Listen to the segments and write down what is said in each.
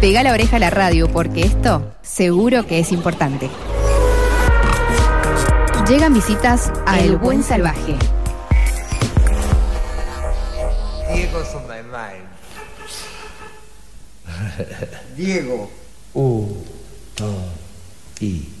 Pega la oreja a la radio porque esto seguro que es importante. Llegan visitas a El Buen Salvaje. Diego's on my mind. Diego. U, to, i.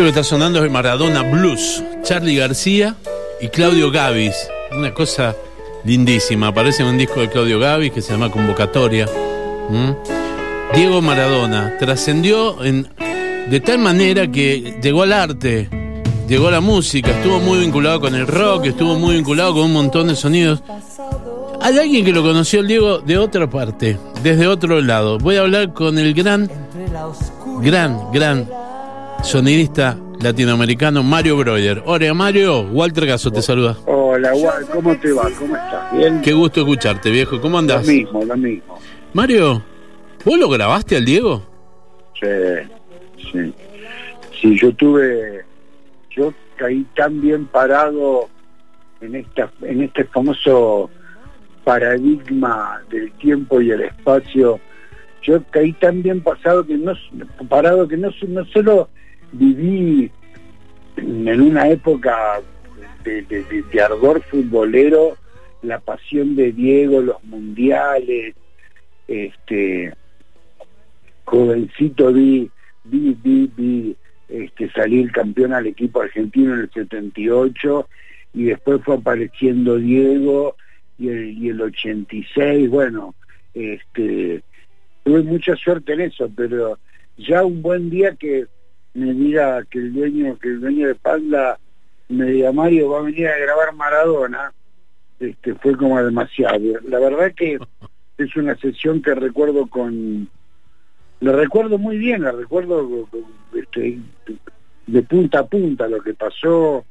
Esto que está sonando es el Maradona Blues, Charlie García y Claudio Gavis. Una cosa lindísima. Aparece en un disco de Claudio Gavis que se llama Convocatoria. ¿Mm? Diego Maradona trascendió en- de tal manera que llegó al arte, llegó a la música, estuvo muy vinculado con el rock, estuvo muy vinculado con un montón de sonidos. Hay alguien que lo conoció el Diego de otra parte, desde otro lado. Voy a hablar con el gran, gran, gran sonidista latinoamericano Mario Breuer. Hola Mario, Walter Gaso te saluda. Hola, Juan, ¿cómo te va? ¿Cómo estás? ¿Bien? Qué gusto escucharte, viejo. ¿Cómo Lo andás? mismo, lo mismo. Mario, ¿vos lo grabaste al Diego? Sí, sí. Sí, yo tuve, yo caí tan bien parado en esta, en este famoso paradigma del tiempo y el espacio. Yo caí tan bien pasado que no parado que no, no solo viví en una época de, ardor futbolero, la pasión de Diego, los mundiales, este jovencito vi, vi, vi, vi este, salir campeón al equipo argentino en el 78 y después fue apareciendo Diego y el, y el 86, bueno, este, tuve mucha suerte en eso, pero ya un buen día que me diga que el dueño, que el dueño de Panda me diga Mario va a venir a grabar Maradona, este, fue como demasiado. La verdad que es una sesión que recuerdo con la recuerdo muy bien, la recuerdo este, de punta a punta lo que pasó,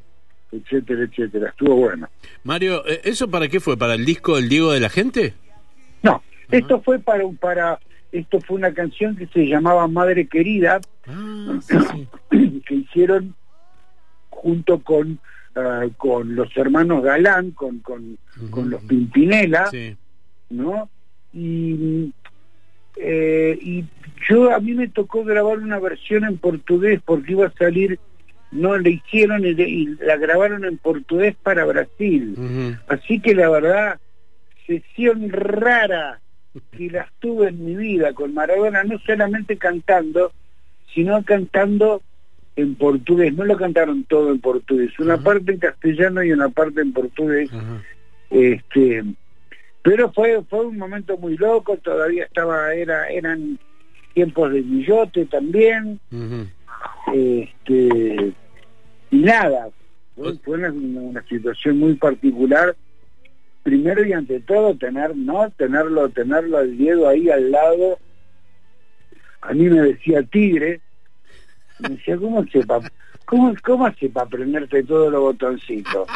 etcétera, etcétera. Estuvo bueno. Mario, ¿eh, ¿eso para qué fue? ¿Para el disco del Diego de la gente? No, esto fue para un para esto fue una canción que se llamaba Madre Querida Ah, sí, sí. que hicieron junto con ah, con los hermanos Galán, con con, con los Pimpinela, Sí. ¿no? Y, eh, y yo a mí me tocó grabar una versión en portugués porque iba a salir, no la hicieron y, y la grabaron en portugués para Brasil. Así que la verdad, sesión rara que las tuve en mi vida con Maradona, no solamente cantando, sino cantando en portugués. No lo cantaron todo en portugués, una parte en castellano y una parte en portugués. Este, pero fue fue un momento muy loco, todavía estaba era eran tiempos de Guillote también. Este, y nada, fue, fue una, una situación muy particular. Primero y ante todo tener, ¿no? Tenerlo, tenerlo al Diego ahí al lado. A mí me decía tigre. Me decía, ¿cómo hace para cómo, cómo hace para todos los botoncitos?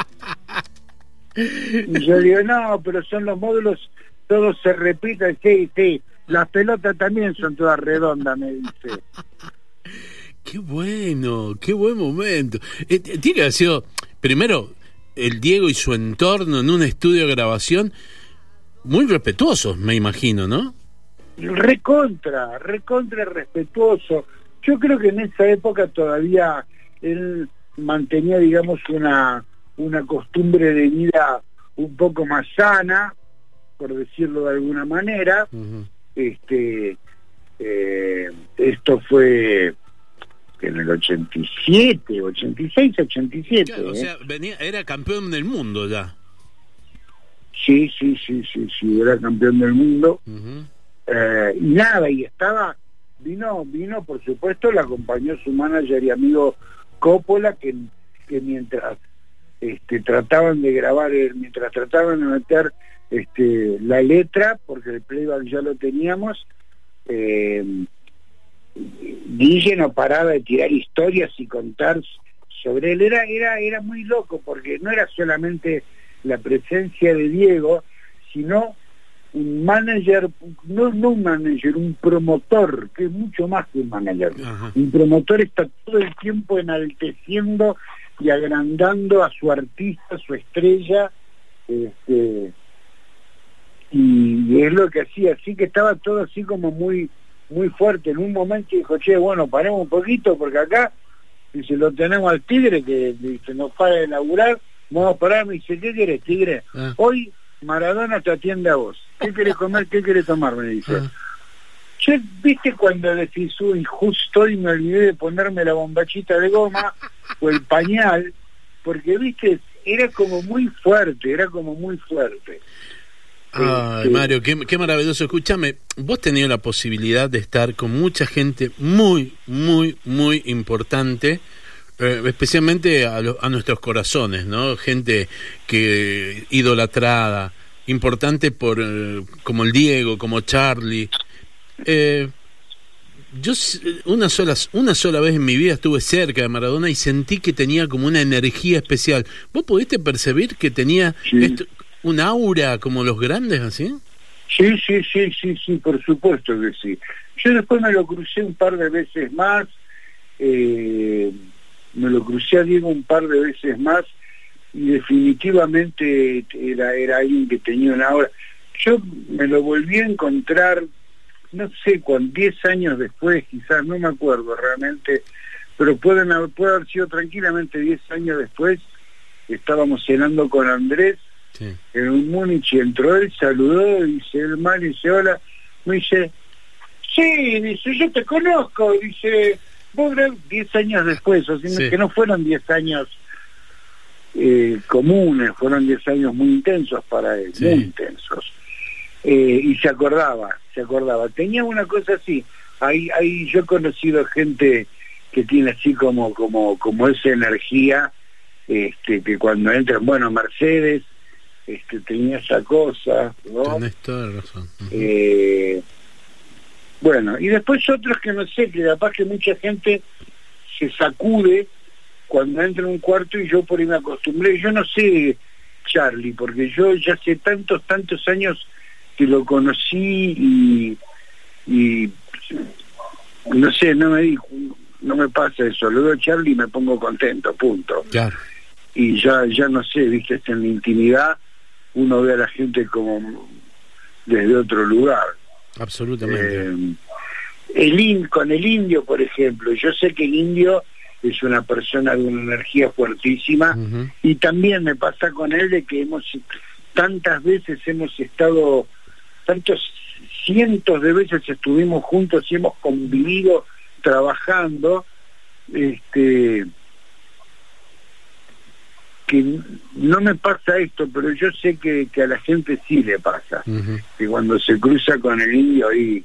Y yo digo, no, pero son los módulos, todos se repiten, sí, sí. Las pelotas también son todas redondas, me dice. Qué bueno, qué buen momento. Eh, tiene haber sido, primero, el Diego y su entorno en un estudio de grabación muy respetuosos, me imagino, ¿no? Recontra, recontra respetuoso. Yo creo que en esa época todavía él mantenía, digamos, una, una costumbre de vida un poco más sana, por decirlo de alguna manera. Este, eh, esto fue en el 87, 86, 87. Claro, o ¿eh? sea, venía, era campeón del mundo ya. Sí, sí, sí, sí, sí, era campeón del mundo. Eh, y nada, y estaba, vino, vino por supuesto, le acompañó su manager y amigo Coppola, que, que mientras este, trataban de grabar, el- mientras trataban de meter este, la letra, porque el playback ya lo teníamos, eh, no paraba de tirar historias y contar sobre él. Era, era, era muy loco, porque no era solamente la presencia de Diego, sino un manager, no, no un manager, un promotor, que es mucho más que un manager. Ajá. Un promotor está todo el tiempo enalteciendo y agrandando a su artista, a su estrella, este, y es lo que hacía, así que estaba todo así como muy muy fuerte. En un momento dijo, che, bueno, paremos un poquito porque acá, dice, lo tenemos al tigre que dice, nos para de laburar, vamos a parar, me dice, ¿qué querés, tigre? Ah. Hoy Maradona te atiende a vos. ¿Qué querés comer? ¿Qué querés tomar? Me dice. Ah. Che, ¿viste cuando decís, uy, justo hoy me olvidé de ponerme la bombachita de goma o el pañal? Porque, viste, era como muy fuerte, era como muy fuerte. Ay, Este- Mario, qué, qué maravilloso. Escúchame, vos tenías la posibilidad de estar con mucha gente muy, muy, muy importante, eh, especialmente a, lo- a nuestros corazones, ¿no? Gente que idolatrada, importante por eh, como el Diego, como Charlie. Eh, yo una sola, una sola vez en mi vida estuve cerca de Maradona y sentí que tenía como una energía especial. ¿Vos pudiste percibir que tenía Sí. esto- un aura como los grandes así? Sí, sí, sí, sí, sí, por supuesto que sí. Yo después me lo crucé un par de veces más, eh, me lo crucé a Diego un par de veces más y definitivamente era, era alguien que tenía una aura. Yo me lo volví a encontrar, no sé, con 10 años después, quizás, no me acuerdo realmente, pero pueden haber, puede haber sido tranquilamente 10 años después, estábamos cenando con Andrés Sí. en un Múnich y entró él, saludó, dice el man, dice hola, me dice, sí, dice, yo te conozco, dice, vos gra- 10 años después, o sea, Sí. que no fueron 10 años eh, comunes, fueron 10 años muy intensos para él, Sí. muy intensos. Eh, y se acordaba, se acordaba. Tenía una cosa así, ahí, ahí yo he conocido gente que tiene así como, como, como esa energía, este, que cuando entran, bueno, Mercedes, este, tenía esa cosa, ¿no? Tenés toda la razón. Eh, bueno, y después otros que no sé, que capaz que mucha gente se sacude cuando entra en un cuarto y yo por ahí me acostumbré. Yo no sé, Charlie, porque yo ya hace tantos, tantos años que lo conocí y, y no sé, no me dijo, no me pasa eso. Lo veo a Charlie y me pongo contento, punto Claro. y ya ya no sé, viste, en la intimidad uno ve a la gente como desde otro lugar. Absolutamente. Eh, el in, con el indio, por ejemplo, yo sé que el indio es una persona de una energía fuertísima y también me pasa con él de que hemos tantas veces hemos estado, tantos cientos de veces estuvimos juntos y hemos convivido trabajando, este que no me pasa esto, pero yo sé que, que a la gente sí le pasa, que cuando se cruza con el indio ahí,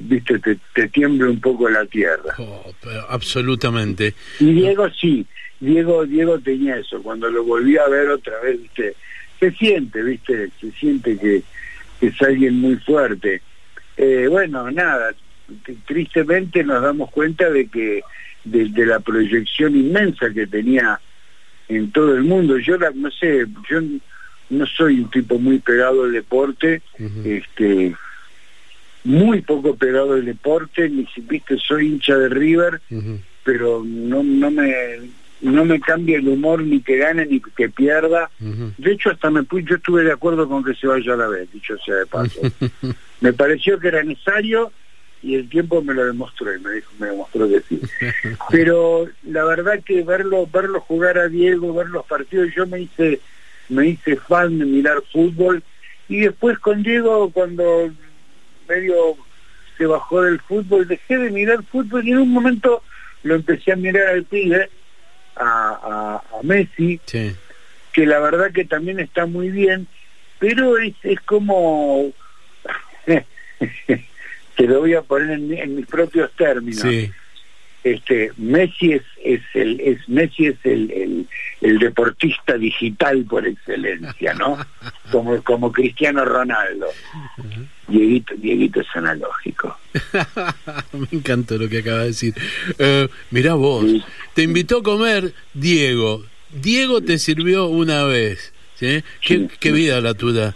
viste, te, te tiembla un poco la tierra. Oh, pero absolutamente. Y Diego sí, Diego, Diego tenía eso, cuando lo volví a ver otra vez, viste, se siente, viste, se siente que, que es alguien muy fuerte. Eh, bueno, nada, tristemente nos damos cuenta de que de, de la proyección inmensa que tenía en todo el mundo. Yo la, no sé, yo no soy un tipo muy pegado al deporte, este muy poco pegado al deporte, ni si viste soy hincha de River, pero no, no me no me cambia el humor ni que gane ni que pierda. De hecho, hasta me pu- yo estuve de acuerdo con que se vaya a la vez, dicho sea de paso. me pareció que era necesario y el tiempo me lo demostró y me dijo, me demostró que sí. Pero la verdad que verlo verlo jugar a Diego, ver los partidos, yo me hice me hice fan de mirar fútbol y después con Diego cuando medio se bajó del fútbol, dejé de mirar fútbol y en un momento lo empecé a mirar al pibe, a, a, a Messi, Sí. que la verdad que también está muy bien, pero es, es como, te lo voy a poner en, mi- en mis propios términos, Sí. Este Messi es, es el es Messi es el, el, el deportista digital por excelencia, ¿no? Como, como Cristiano Ronaldo. Dieguito, Dieguito es analógico. Me encantó lo que acaba de decir. Eh, mirá vos, Sí. te invitó a comer Diego. Diego te sirvió una vez. ¿sí? ¿Qué, Sí. qué vida la tuya.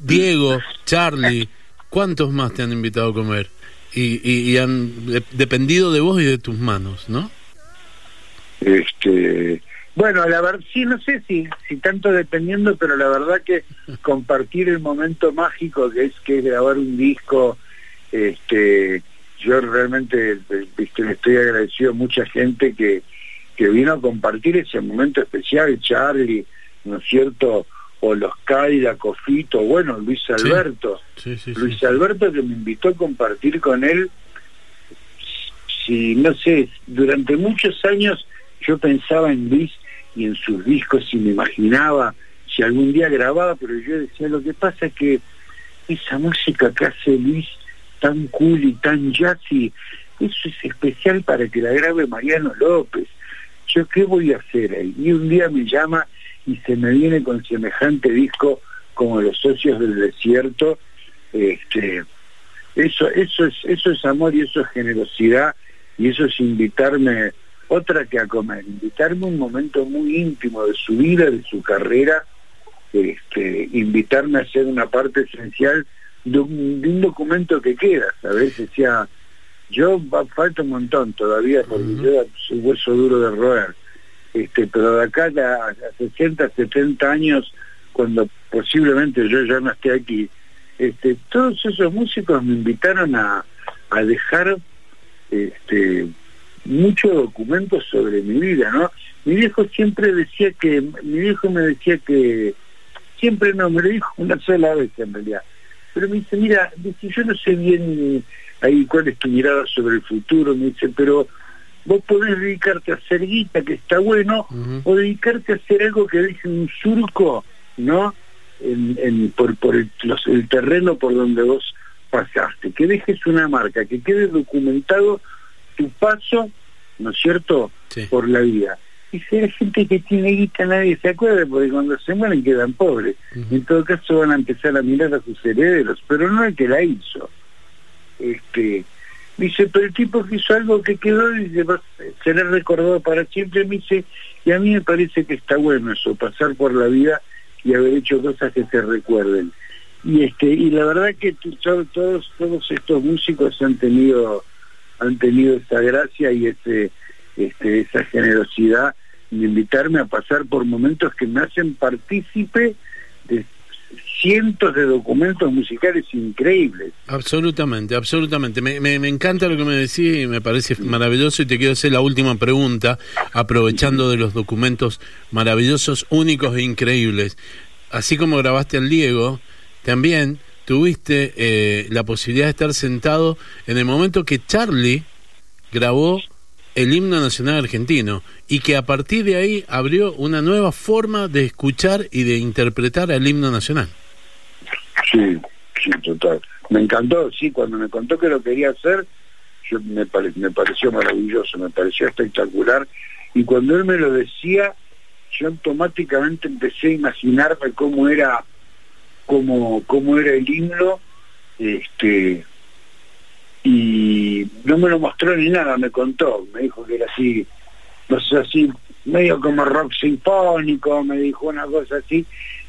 Diego, Charlie, ¿cuántos más te han invitado a comer? Y, y, y han de- dependido de vos y de tus manos, ¿no? Este, bueno, la verdad, sí, no sé si, si tanto dependiendo, pero la verdad que compartir el momento mágico que es que es grabar un disco, este, yo realmente viste, le estoy agradecido a mucha gente que, que vino a compartir ese momento especial, Charlie, ¿no es cierto? O los Caida, Cofito, bueno, Luis Alberto. Sí, sí, sí. Luis Alberto que me invitó a compartir con él, si no sé, durante muchos años yo pensaba en Luis y en sus discos y me imaginaba si algún día grababa, pero yo decía, lo que pasa es que esa música que hace Luis tan cool y tan jazzy, eso es especial para que la grabe Mariano López. Yo qué voy a hacer ahí? Y un día me llama y se me viene con semejante disco como Los Socios del Desierto, este eso eso es eso es amor y eso es generosidad y eso es invitarme otra que a comer invitarme a un momento muy íntimo de su vida de su carrera este invitarme a ser una parte esencial de un, de un documento que queda sabes decía yo falta un montón todavía porque Ujú. yo soy hueso duro de roer este pero de acá a, a 60 70 años cuando posiblemente yo ya no esté aquí este, todos esos músicos me invitaron a, a dejar este, muchos documentos sobre mi vida, ¿no? Mi viejo siempre decía que, mi viejo me decía que, siempre no, me lo dijo una sola vez en realidad, pero me dice, mira, dice, yo no sé bien ahí cuál es tu mirada sobre el futuro, me dice, pero vos podés dedicarte a hacer guita, que está bueno, o dedicarte a hacer algo que deje un surco, ¿no? En, en- por, por el, los- el terreno por donde vos pasaste, que dejes una marca, que quede documentado tu paso, ¿no es cierto?, Sí. por la vida. Y si hay gente que tiene guita, nadie se acuerda, porque cuando se mueren quedan pobres. En todo caso van a empezar a mirar a sus herederos, pero no el que la hizo. Este, dice, pero el tipo que hizo algo que quedó y se va será recordado para siempre, me dice, y a mí me parece que está bueno eso, pasar por la vida y haber hecho cosas que se recuerden. Y este, y la verdad que todos, todos estos músicos han tenido, han tenido esa gracia y ese, este, esa generosidad de invitarme a pasar por momentos que me hacen partícipe cientos de documentos musicales increíbles. Absolutamente, absolutamente. Me, me, encanta lo que me decís y me parece maravilloso y te quiero hacer la última pregunta, aprovechando de los documentos maravillosos, únicos e increíbles. Así como grabaste al Diego, también tuviste eh, la posibilidad de estar sentado en el momento que Charlie grabó el himno nacional argentino y que a partir de ahí abrió una nueva forma de escuchar y de interpretar el himno nacional. Sí, sí, total. Me encantó, sí, cuando me contó que lo quería hacer, yo me, pare- me pareció maravilloso, me pareció espectacular. Y cuando él me lo decía, yo automáticamente empecé a imaginarme cómo era, cómo, cómo era el himno, este no me lo mostró ni nada, me contó, me dijo que era así, no sé, así, medio como rock sinfónico, me dijo una cosa así,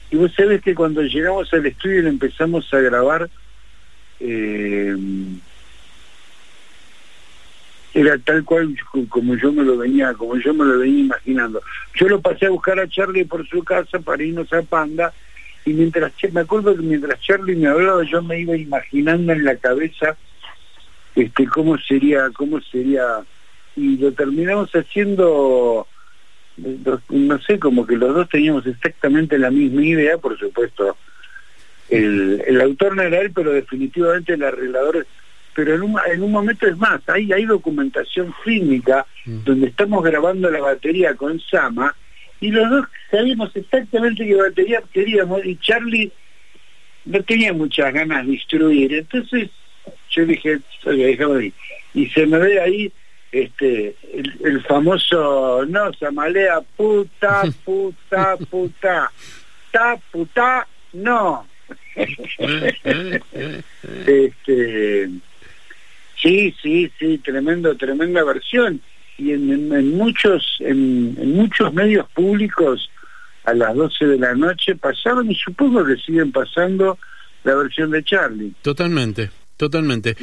y vos sabés que cuando llegamos al estudio y empezamos a grabar, eh, era tal cual como yo me lo venía, como yo me lo venía imaginando. Yo lo pasé a buscar a Charlie por su casa para irnos a Panda, y mientras me acuerdo que mientras Charlie me hablaba yo me iba imaginando en la cabeza este cómo sería, cómo sería, y lo terminamos haciendo no sé, como que los dos teníamos exactamente la misma idea, por supuesto. El, el autor no era él, pero definitivamente el arreglador. Pero en un, en un momento es más, hay, hay documentación fílmica Mm. donde estamos grabando la batería con Sama y los dos sabíamos exactamente qué batería queríamos y Charlie no tenía muchas ganas de instruir. Entonces yo dije, "Oye, déjame ahí". Y se me ve ahí este el, el famoso no samalea puta puta puta ta puta no este sí sí sí tremendo tremenda versión y en, en- en muchos en, en muchos medios públicos a las 12 de la noche pasaban y supongo que siguen pasando la versión de Charlie. Totalmente, totalmente.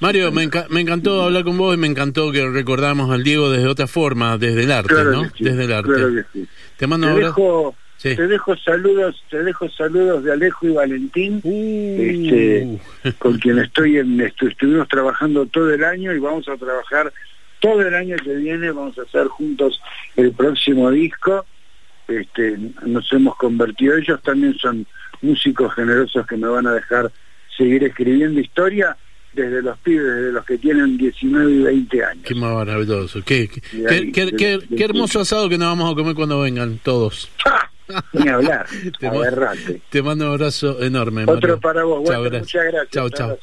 Mario, me, enca- me encantó hablar con vos y me encantó que recordamos al Diego desde otra forma, desde el arte, Claro ¿no? sí, Desde el arte. claro que sí. Te mando Te dejo, Sí. te dejo saludos, te dejo saludos de Alejo y Valentín, Uh. este, con quien estoy en, estu- estuvimos trabajando todo el año y vamos a trabajar todo el año que viene, vamos a hacer juntos el próximo disco. Este, nos hemos convertido, ellos también son músicos generosos que me van a dejar seguir escribiendo historia desde los pibes, desde los que tienen 19 y 20 años. Qué maravilloso. Qué, qué, ahí, qué- qué- de- de- qué hermoso asado que nos vamos a comer cuando vengan todos. ¡Ah! Ni hablar, Te agarrate. Te mando un abrazo enorme. Otro Mario. para vos, bueno, muchas gracias. Chao, chao.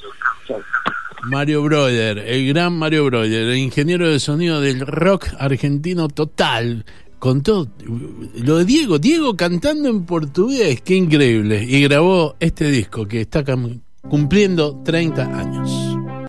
Mario Broder, el gran Mario Broder, el ingeniero de sonido del rock argentino total. Con todo lo de Diego, Diego cantando en portugués, qué increíble. Y grabó este disco que está cumpliendo 30 años.